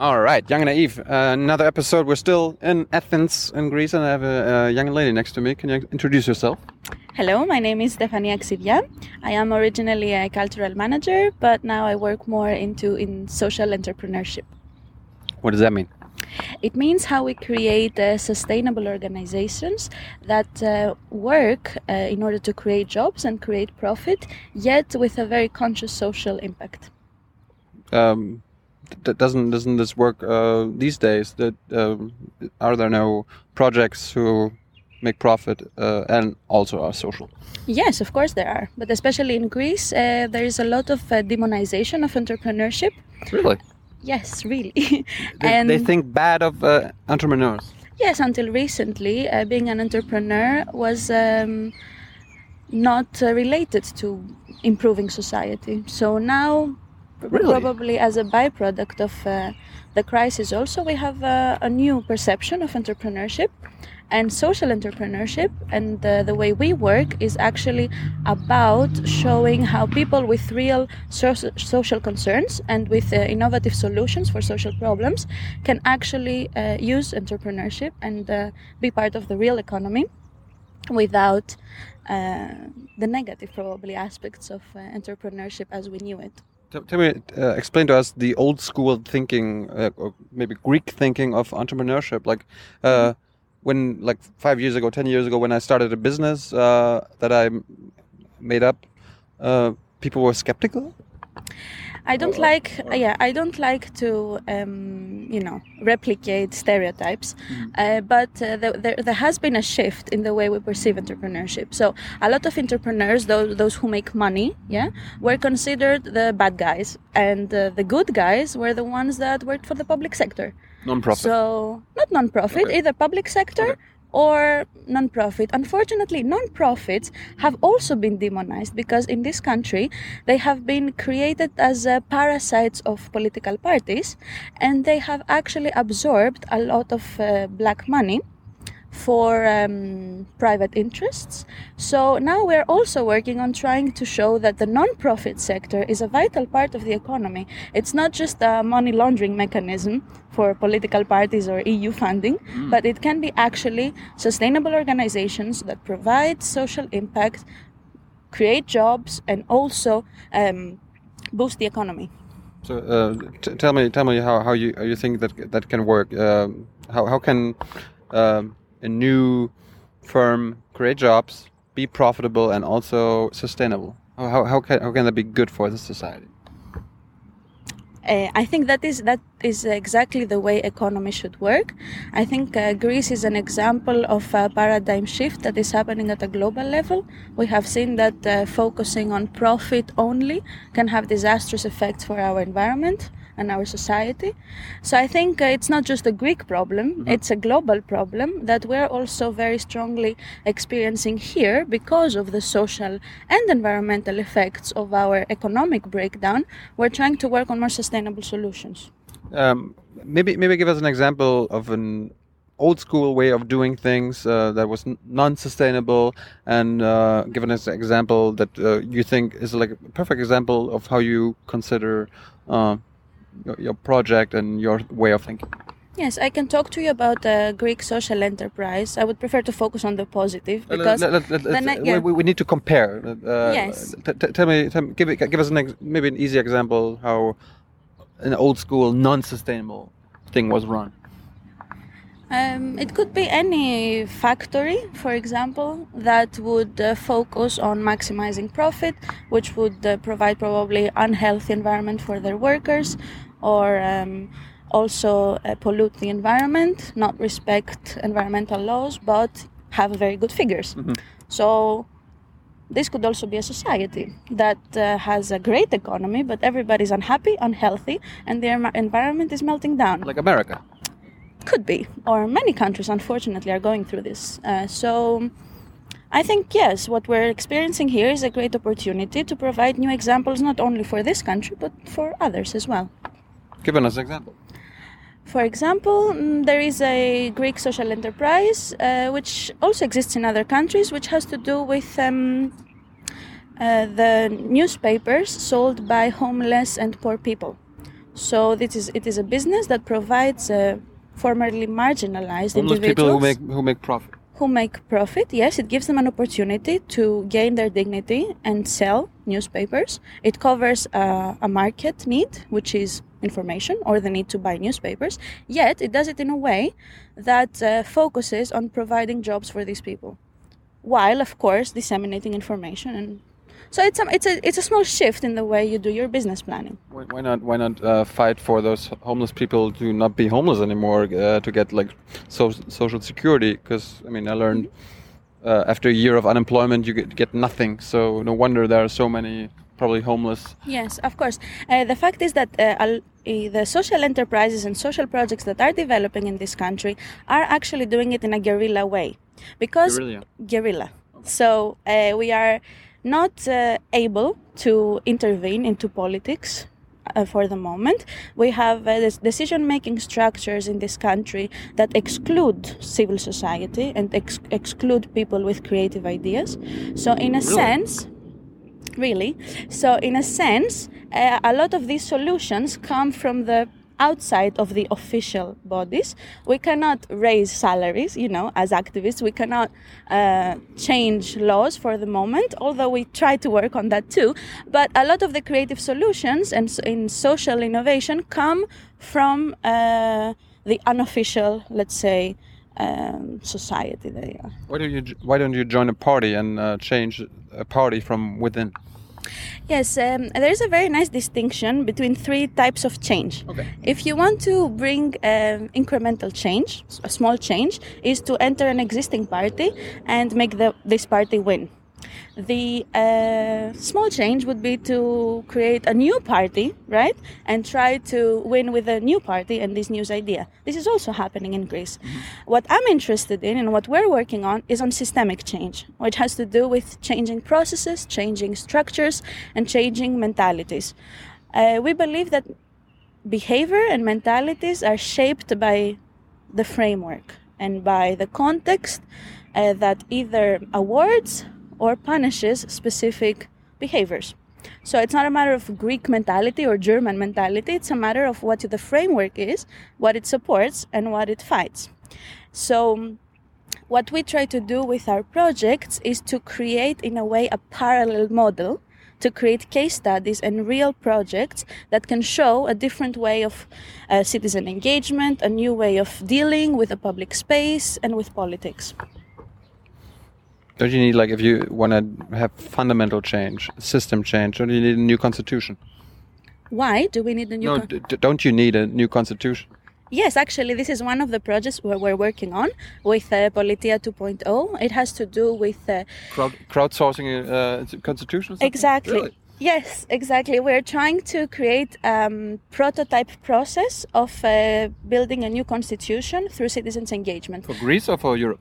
All right, Young and Naive. Uh, another episode. We're still in Athens, in Greece, and I have a, a, young lady next to me. Can you introduce yourself? Hello, my name is Stephania Xydia. I am originally a cultural manager, but now I work more into in social entrepreneurship. What does that mean? It means how we create uh, sustainable organizations that uh, work uh, in order to create jobs and create profit, yet with a very conscious social impact. Um, doesn't doesn't this work uh, these days? That um, are there no projects who make profit uh, and also are social? Yes, of course there are, but especially in Greece, uh, there is a lot of uh, demonization of entrepreneurship. Really? Yes, really. they, and they think bad of uh, entrepreneurs. Yes, until recently, uh, being an entrepreneur was. Um, not related to improving society. So now Really? Probably as a byproduct of uh, the crisis, also, we have uh, a new perception of entrepreneurship and social entrepreneurship. And uh, the way we work is actually about showing how people with real so- social concerns and with uh, innovative solutions for social problems can actually uh, use entrepreneurship and uh, be part of the real economy without the negative, probably, aspects of entrepreneurship as we knew it. Tell me, uh, explain to us the old school thinking, uh, or maybe Greek thinking of entrepreneurship. Like uh, when, like five years ago, ten years ago, when I started a business uh, that I made up, uh, people were skeptical. I don't like, yeah, I don't like to, um, you know, replicate stereotypes. Mm. Uh, but uh, the, there, there has been a shift in the way we perceive entrepreneurship. So a lot of entrepreneurs, those those who make money, yeah, were considered the bad guys, and uh, the good guys were the ones that worked for the public sector. Non-profit. So not non-profit, okay. either public sector. Okay or non-profit. Unfortunately, non-profits have also been demonized because in this country they have been created as uh, parasites of political parties and they have actually absorbed a lot of uh, black money for um, private interests. So now we're also working on trying to show that the non-profit sector is a vital part of the economy. It's not just a money laundering mechanism for political parties or EU funding, mm. but it can be actually sustainable organizations that provide social impact, create jobs, and also um, boost the economy. So uh, tell me, tell me how, how you how you think that that can work. Um, how how can um, a new firm, create jobs, be profitable, and also sustainable? How, how, can, how can that be good for the society? Uh, I think that is that is exactly the way economy should work. I think uh, Greece is an example of a paradigm shift that is happening at a global level. We have seen that uh, focusing on profit only can have disastrous effects for our environment and our society. So I think uh, it's not just a Greek problem, mm-hmm. it's a global problem that we're also very strongly experiencing here because of the social and environmental effects of our economic breakdown. We're trying to work on more sustainable solutions. Um, maybe maybe give us an example of an old school way of doing things uh, that was non-sustainable and uh, give us an example that uh, you think is like a perfect example of how you consider uh, your project and your way of thinking? Yes, I can talk to you about the Greek social enterprise. I would prefer to focus on the positive because let, let, let, yeah. we, we, need to compare. Uh, yes. tell me, tell me, give, give us an maybe an easy example how an old school non-sustainable thing was run. Um, it could be any factory, for example, that would uh, focus on maximizing profit, which would uh, provide probably unhealthy environment for their workers, or um, also uh, pollute the environment, not respect environmental laws, but have very good figures. Mm-hmm. So this could also be a society that uh, has a great economy, but everybody's unhappy, unhealthy, and their environment is melting down. Like America. Could be, or many countries, unfortunately, are going through this. Uh, so. I think, yes, what we're experiencing here is a great opportunity to provide new examples not only for this country but for others as well. Give us an example. For example, mm, there is a Greek social enterprise uh, which also exists in other countries, which has to do with um, uh, the newspapers sold by homeless and poor people. So this is it is a business that provides uh, formerly marginalized Homeless individuals people who make who make profit. who make profit. Yes, it gives them an opportunity to gain their dignity and sell newspapers. It covers uh, a market need, which is information or the need to buy newspapers. Yet it does it in a way that uh, focuses on providing jobs for these people, while of course disseminating information and. So it's a, it's a it's a small shift in the way you do your business planning. Why, why not? Why not uh, fight for those homeless people to not be homeless anymore? Uh, to get like so, social security? Because I mean, I learned uh, after a year of unemployment, you get, get nothing. So no wonder there are so many probably homeless. Yes, of course. Uh, the fact is that uh, uh, the social enterprises and social projects that are developing in this country are actually doing it in a guerrilla way, because Guerrilla. guerrilla. So uh, we are not uh, able to intervene into politics. Uh, for the moment, we have uh, this decision-making structures in this country that exclude civil society and ex- exclude people with creative ideas. So, in a sense, really. So, in a sense, uh, a lot of these solutions come from the outside of the official bodies. We cannot raise salaries, you know, as activists. We cannot uh, change laws for the moment, although we try to work on that too. But a lot of the creative solutions and in social innovation come from uh, the unofficial, let's say, um, society. They are. Why don't you Why don't you join a party and uh, change a party from within? Yes, um, there's a very nice distinction between three types of change. Okay. If you want to bring um, incremental change, a small change, is to enter an existing party and make the, this party win. The uh, small change would be to create a new party, right? And try to win with a new party and this new idea. This is also happening in Greece. What I'm interested in and what we're working on is on systemic change, which has to do with changing processes, changing structures, and changing mentalities. Uh, we believe that behavior and mentalities are shaped by the framework and by the context uh, that either awards or punishes specific behaviors. So it's not a matter of Greek mentality or German mentality, it's a matter of what the framework is, what it supports, and what it fights. So, what we try to do with our projects is to create, in a way, a parallel model to create case studies and real projects that can show a different way of uh, citizen engagement, a new way of dealing with the public space and with politics. Don't you need like if you want to have fundamental change, system change? Don't you need a new constitution? Why do we need a new? No, con- d- d- don't you need a new constitution? Yes, actually, this is one of the projects where we're working on with uh, Politia 2.0. It has to do with uh, Crowd, crowdsourcing a uh, constitution? exactly. Really? Yes, exactly. We're trying to create um, prototype process of uh, building a new constitution through citizens' engagement. For Greece or for Europe?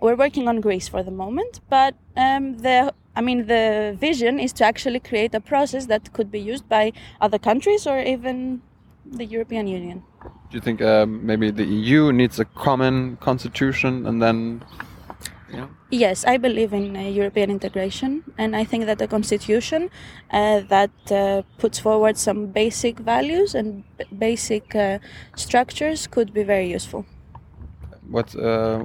We're working on Greece for the moment, but um, the I mean the vision is to actually create a process that could be used by other countries or even the European Union. Do you think um, maybe the EU needs a common constitution and then, know, Yes, I believe in uh, European integration, and I think that a constitution uh, that uh, puts forward some basic values and b- basic uh, structures could be very useful. what's uh,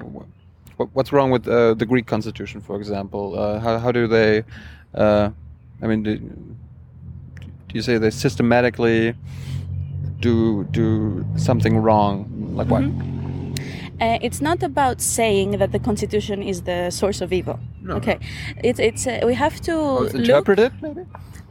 what, what's wrong with uh, the Greek constitution, for example? Uh, how how do they? Uh, I mean, do, do you say they systematically do do something wrong? Like what? Uh, it's not about saying that the constitution is the source of evil. No. Okay, it's it's uh, we have to Oh, it's look interpreted, maybe.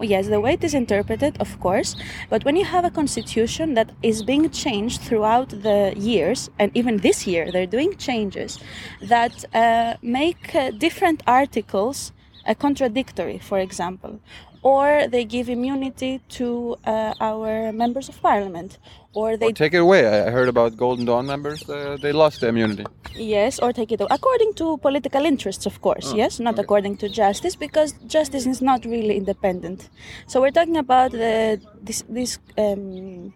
Yes, the way it is interpreted, of course, but when you have a constitution that is being changed throughout the years, and even this year they're doing changes that uh, make uh, different articles uh, contradictory, for example, or they give immunity to uh, our members of parliament, or they Or take it away. I heard about Golden Dawn members. Uh, they lost their immunity. Yes, or take it away. according to political interests, of course. yes, not okay. according to justice, because justice is not really independent. So we're talking about the this this um,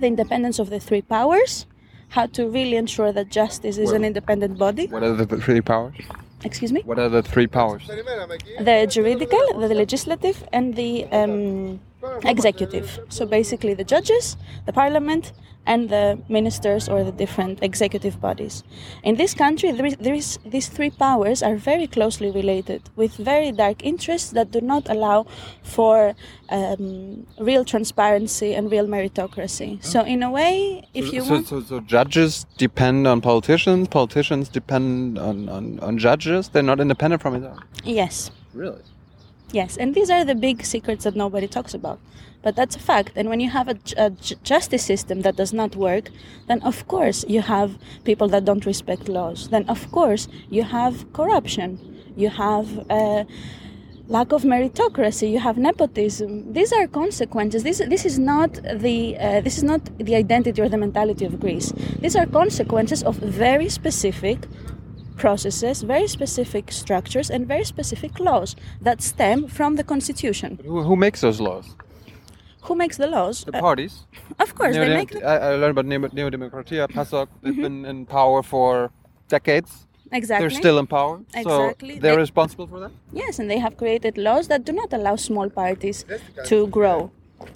the independence of the three powers, how to really ensure that justice is an independent body. What are the three powers? Excuse me? What are the three powers? The juridical, the legislative, and the um, executive. So basically, the judges, the parliament, and the ministers or the different executive bodies. In this country, there is, there is, these three powers are very closely related with very dark interests that do not allow for um, real transparency and real meritocracy. So, in a way, if you so, want. so, so judges depend on politicians, politicians depend on, on, on judges, they're not independent from each other. Yes. Really? Yes, and these are the big secrets that nobody talks about. But that's a fact. And when you have a, a justice system that does not work, then of course you have people that don't respect laws. Then of course you have corruption. You have uh, lack of meritocracy. You have nepotism. These are consequences. This this is not the uh, this is not the identity or the mentality of Greece. These are consequences of very specific processes, very specific structures, and very specific laws that stem from the constitution. Who makes those laws? Who makes the laws? The Uh, parties. of course, they make them. I, I learned about Neo, Neo Democratia, PASOK. They've Mm-hmm. been in power for decades. Exactly. They're still in power. Exactly. So they're They- responsible for that? Yes, and they have created laws that do not allow small parties to grow.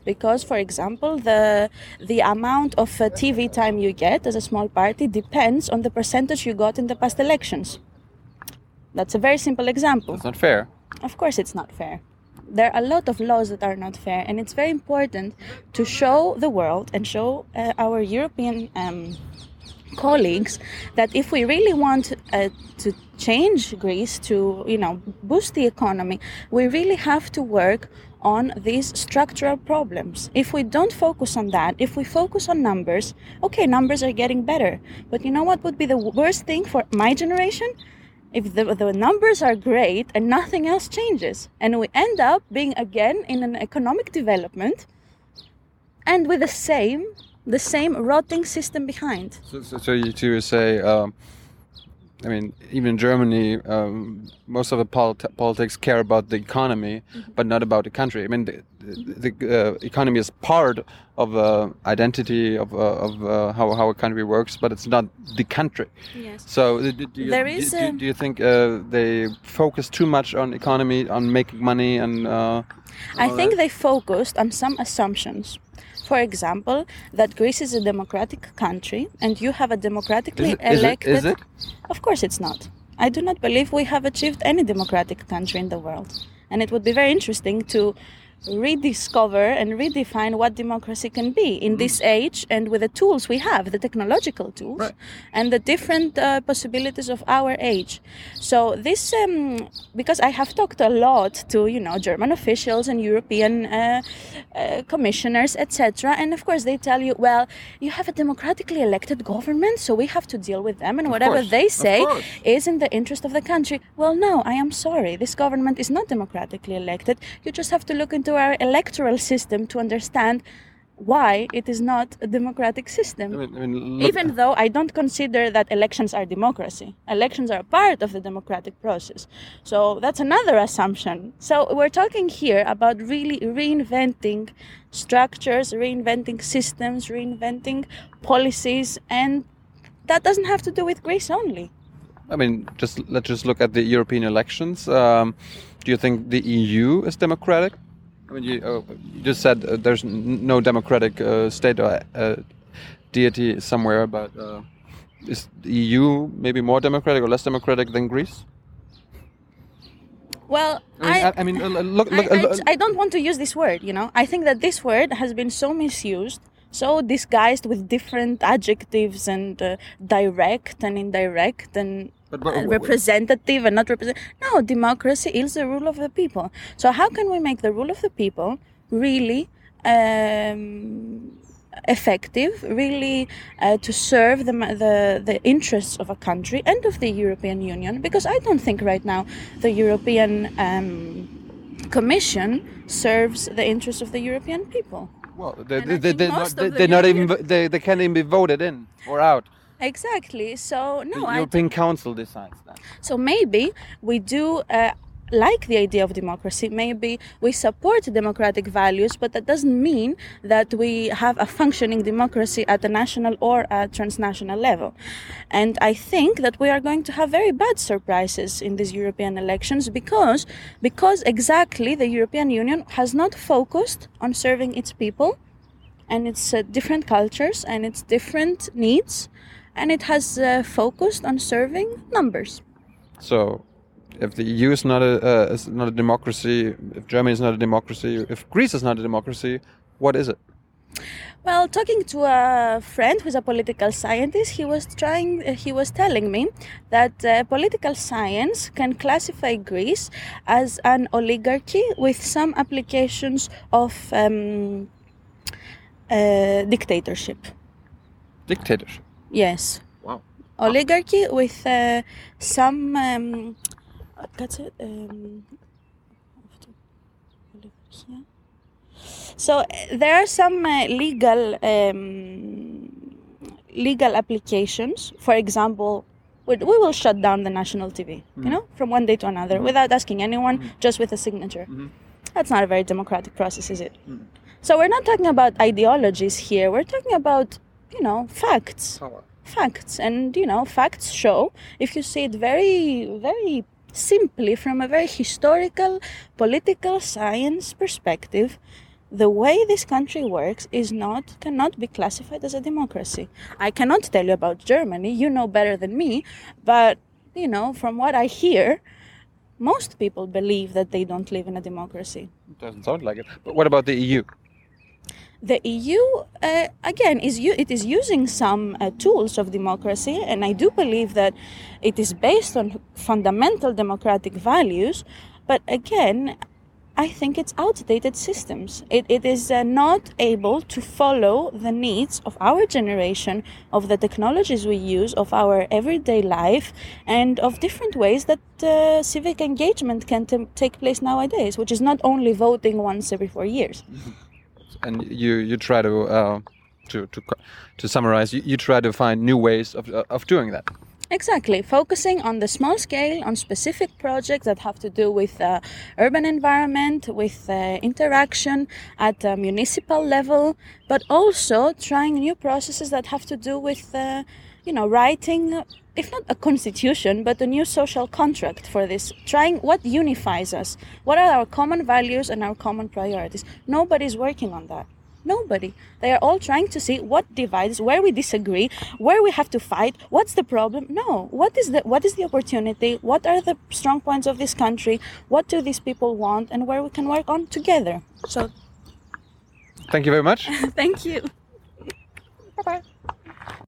Because, for example, the the amount of uh, TV time you get as a small party depends on the percentage you got in the past elections. That's a very simple example. That's not fair. Of course, it's not fair. There are a lot of laws that are not fair, and it's very important to show the world and show uh, our European um, colleagues that if we really want uh, to change Greece to, you know, boost the economy, we really have to work on these structural problems. If we don't focus on that, if we focus on numbers, okay, numbers are getting better. But you know what would be the worst thing for my generation? If the, the numbers are great and nothing else changes and we end up being again in an economic development and with the same the same rotting system behind. So, so, so you to say, um, I mean, even in Germany, um, most of the polit- politics care about the economy, Mm-hmm. but not about the country. I mean, the, the, the uh, economy is part of uh, identity of, uh, of uh, how, how a country works, but it's not the country. yes So, do, do you, There do- do, do you think uh, they focus too much on economy, on making money, and uh, i think that? they focused on some assumptions for example that greece is a democratic country and you have a democratically it, is it, elected is it? Of course, it's not. I do not believe we have achieved any democratic country in the world. And it would be very interesting to rediscover and redefine what democracy can be in this age and with the tools we have, the technological tools, Right. and the different uh, possibilities of our age. So this, um, because I have talked a lot to you know German officials and European uh, uh, commissioners, etc. And of course, they tell you, well, you have a democratically elected government, so we have to deal with them, and whatever course, they say is in the interest of the country. Well, no, I am sorry. This government is not democratically elected. You just have to look into our electoral system to understand why it is not a democratic system. I mean, I mean, Even though I don't consider that elections are democracy, elections are a part of the democratic process. So that's another assumption. So we're talking here about really reinventing structures, reinventing systems, reinventing policies, and that doesn't have to do with Greece only. I mean, just let's just look at the European elections. Um, do you think the EU is democratic? I mean, you, uh, you just said uh, there's no democratic uh, state or uh, deity somewhere, but uh, is the EU maybe more democratic or less democratic than Greece? Well, I mean, I, I mean, uh, look, look, I, I, uh, I don't want to use this word, you know. I think that this word has been so misused, so disguised with different adjectives and uh, direct and indirect and But- but- uh, representative and not represent. No, democracy is the rule of the people. So how can we make the rule of the people really um, effective, really uh, to serve the, the the interests of a country and of the European Union? Because I don't think right now the European um, Commission serves the interests of the European people. well, they, I they, they're not, they, of the they're not even, they, they can't even be voted in or out. Exactly. So no, the I European Council decides that. So maybe we do uh, like the idea of democracy. Maybe we support democratic values, but that doesn't mean that we have a functioning democracy at a national or a transnational level. And I think that we are going to have very bad surprises in these European elections because, because exactly the European Union has not focused on serving its people and its uh, different cultures and its different needs, and it has uh, focused on serving numbers. So if the EU is not a uh, is not a democracy, if Germany is not a democracy, if Greece is not a democracy, what is it? Well, talking to a friend who's a political scientist, he was trying. Uh, he was telling me that uh, political science can classify Greece as an oligarchy with some applications of um, uh, dictatorship. Dictatorship. Yes. Wow. Oligarchy with uh, some. Um, that's it. Um, so there are some uh, legal um, legal applications. For example, we, we will shut down the national TV. You know, from one day to another, without asking anyone, just with a signature. That's not a very democratic process, is it? So we're not talking about ideologies here. We're talking about you know facts Power. facts and you know facts show if you see it very very simply from a very historical political science perspective the way this country works is not cannot be classified as a democracy i cannot tell you about germany you know better than me but you know from what i hear most people believe that they don't live in a democracy it Doesn't sound like it. But what about the EU? The EU uh, again is it is using some uh, tools of democracy, and I do believe that it is based on fundamental democratic values. But again, I think it's outdated systems. It, it is uh, not able to follow the needs of our generation, of the technologies we use, of our everyday life, and of different ways that uh, civic engagement can t- take place nowadays, which is not only voting once every four years. And you you try to uh, to to to summarize. You, you try to find new ways of uh, of doing that. Exactly, focusing on the small scale, on specific projects that have to do with uh, urban environment, with uh, interaction at a municipal level, but also trying new processes that have to do with, uh, you know, writing, if not a constitution, but a new social contract for this. Trying what unifies us, what are our common values and our common priorities. Nobody's working on that. Nobody. They are all trying to see what divides, where we disagree, where we have to fight, what's the problem. No. What is the what is the opportunity? What are the strong points of this country? What do these people want and where we can work on together. So Thank you very much. thank you. bye bye.